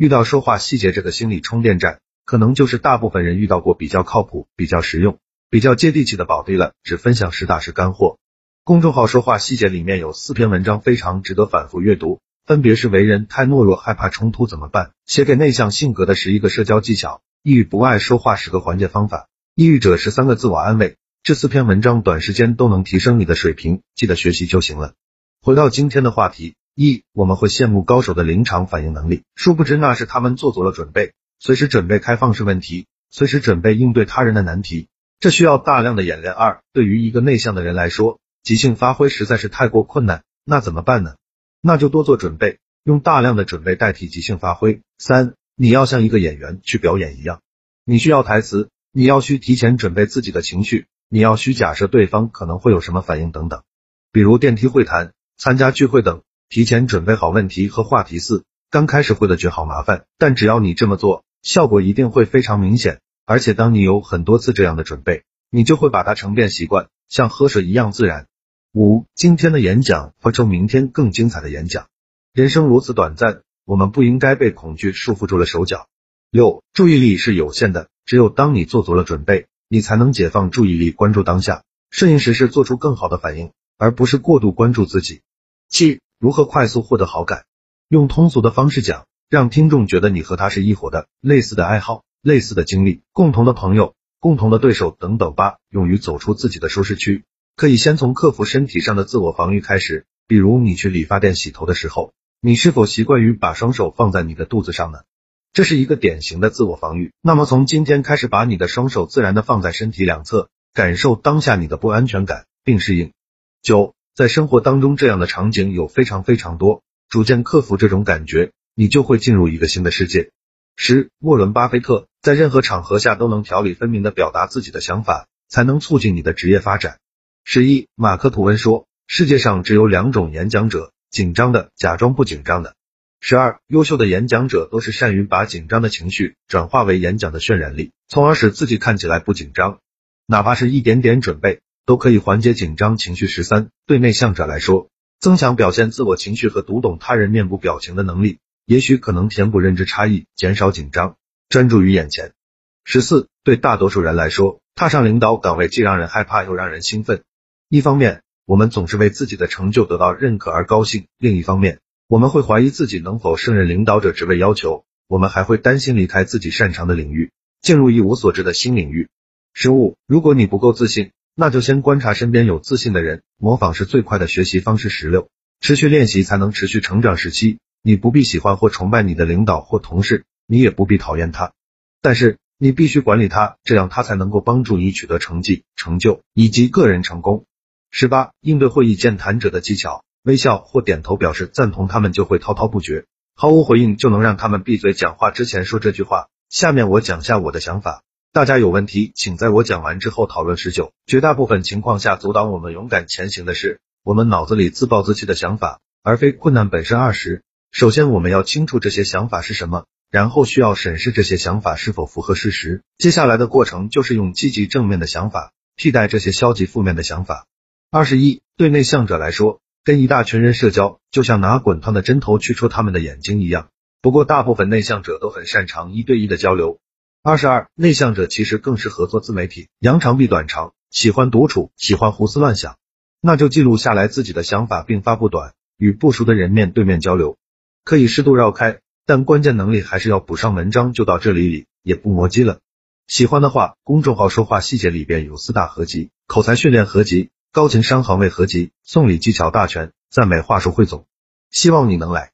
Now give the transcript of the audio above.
遇到说话细节这个心理充电站，可能就是大部分人遇到过比较靠谱、比较实用、比较接地气的宝地了。只分享实打实干货。公众号说话细节里面有四篇文章非常值得反复阅读，分别是为人太懦弱、害怕冲突怎么办？写给内向性格的十一个社交技巧，抑郁不爱说话十个缓解方法，抑郁者十三个自我安慰。这四篇文章短时间都能提升你的水平，记得学习就行了。回到今天的话题。一，我们会羡慕高手的临场反应能力，殊不知那是他们做足了准备，随时准备开放式问题，随时准备应对他人的难题，这需要大量的演练。二，对于一个内向的人来说，即兴发挥实在是太过困难，那怎么办呢？那就多做准备，用大量的准备代替即兴发挥。三，你要像一个演员去表演一样，你需要台词，你要需提前准备自己的情绪，你要需假设对方可能会有什么反应等等，比如电梯会谈、参加聚会等。提前准备好问题和话题。四，刚开始会的觉好麻烦，但只要你这么做，效果一定会非常明显。而且当你有很多次这样的准备，你就会把它成变习惯，像喝水一样自然。五，今天的演讲会成明天更精彩的演讲。人生如此短暂，我们不应该被恐惧束缚住了手脚。六，注意力是有限的，只有当你做足了准备，你才能解放注意力，关注当下，顺应时势，做出更好的反应，而不是过度关注自己。七。如何快速获得好感？用通俗的方式讲，让听众觉得你和他是一伙的，类似的爱好、类似的经历、共同的朋友、共同的对手等等吧。用于走出自己的舒适区，可以先从克服身体上的自我防御开始。比如你去理发店洗头的时候，你是否习惯于把双手放在你的肚子上呢？这是一个典型的自我防御。那么从今天开始，把你的双手自然的放在身体两侧，感受当下你的不安全感，并适应。九。在生活当中，这样的场景有非常非常多。逐渐克服这种感觉，你就会进入一个新的世界。十，沃伦巴菲特在任何场合下都能条理分明的表达自己的想法，才能促进你的职业发展。十一，马克吐温说，世界上只有两种演讲者：紧张的，假装不紧张的。十二，优秀的演讲者都是善于把紧张的情绪转化为演讲的渲染力，从而使自己看起来不紧张，哪怕是一点点准备。都可以缓解紧张情绪。十三，对内向者来说，增强表现自我情绪和读懂他人面部表情的能力，也许可能填补认知差异，减少紧张，专注于眼前。十四，对大多数人来说，踏上领导岗位既让人害怕又让人兴奋。一方面，我们总是为自己的成就得到认可而高兴；另一方面，我们会怀疑自己能否胜任领导者职位要求，我们还会担心离开自己擅长的领域，进入一无所知的新领域。十五，如果你不够自信。那就先观察身边有自信的人，模仿是最快的学习方式。十六，持续练习才能持续成长。十七，你不必喜欢或崇拜你的领导或同事，你也不必讨厌他，但是你必须管理他，这样他才能够帮助你取得成绩、成就以及个人成功。十八，应对会议健谈者的技巧，微笑或点头表示赞同，他们就会滔滔不绝；毫无回应就能让他们闭嘴。讲话之前说这句话，下面我讲下我的想法。大家有问题，请在我讲完之后讨论。十九，绝大部分情况下，阻挡我们勇敢前行的是我们脑子里自暴自弃的想法，而非困难本身。二十，首先我们要清楚这些想法是什么，然后需要审视这些想法是否符合事实。接下来的过程就是用积极正面的想法替代这些消极负面的想法。二十一，对内向者来说，跟一大群人社交就像拿滚烫的针头去戳他们的眼睛一样。不过，大部分内向者都很擅长一对一的交流。二十二，内向者其实更适合做自媒体，扬长避短长，喜欢独处，喜欢胡思乱想，那就记录下来自己的想法并发布短，与不熟的人面对面交流，可以适度绕开，但关键能力还是要补上文章。就到这里里，也不磨叽了。喜欢的话，公众号说话细节里边有四大合集：口才训练合集、高情商行为合集、送礼技巧大全、赞美话术汇总，希望你能来。